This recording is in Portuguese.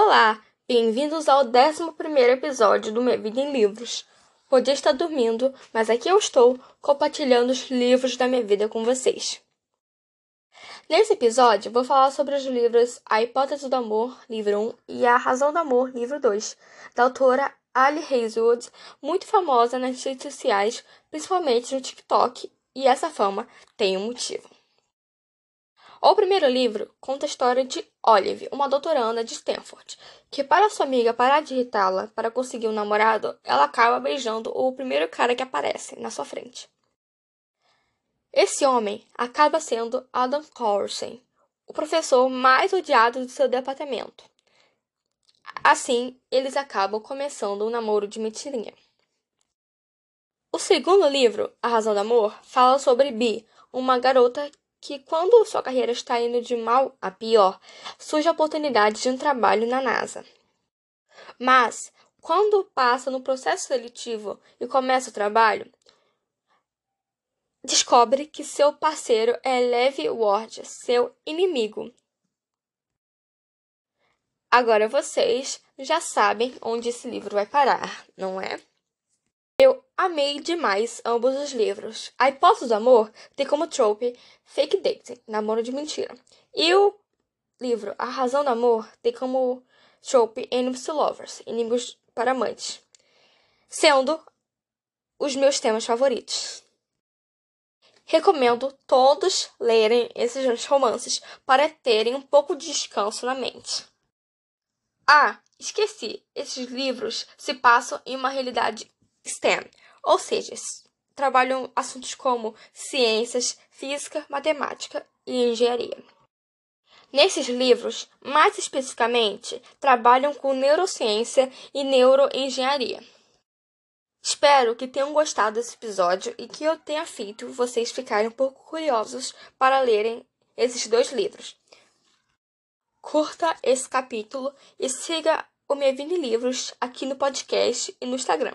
Olá, bem-vindos ao 11 episódio do Minha Vida em Livros. Podia estar dormindo, mas aqui eu estou compartilhando os livros da minha vida com vocês. Nesse episódio, vou falar sobre os livros A Hipótese do Amor, livro 1, e A Razão do Amor, livro 2, da autora Ali Hazelwood, muito famosa nas redes sociais, principalmente no TikTok, e essa fama tem um motivo. O primeiro livro conta a história de Olive, uma doutoranda de Stanford, que para sua amiga parar de irritá-la para conseguir um namorado, ela acaba beijando o primeiro cara que aparece na sua frente. Esse homem acaba sendo Adam Corsen, o professor mais odiado do seu departamento. Assim, eles acabam começando um namoro de mentirinha. O segundo livro, A Razão do Amor, fala sobre Bee, uma garota que, quando sua carreira está indo de mal a pior, surge a oportunidade de um trabalho na NASA. Mas, quando passa no processo seletivo e começa o trabalho, descobre que seu parceiro é Levi Ward, seu inimigo. Agora vocês já sabem onde esse livro vai parar, não é? Amei demais ambos os livros. A Hipótese do Amor tem como trope fake dating, namoro de mentira. E o livro A Razão do Amor tem como trope enemies to lovers, inimigos para amantes. Sendo os meus temas favoritos. Recomendo todos lerem esses romances para terem um pouco de descanso na mente. Ah, esqueci, esses livros se passam em uma realidade STEM, ou seja, trabalham assuntos como ciências, física, matemática e engenharia. Nesses livros, mais especificamente, trabalham com neurociência e neuroengenharia. Espero que tenham gostado desse episódio e que eu tenha feito vocês ficarem um pouco curiosos para lerem esses dois livros. Curta esse capítulo e siga o em Livros aqui no podcast e no Instagram.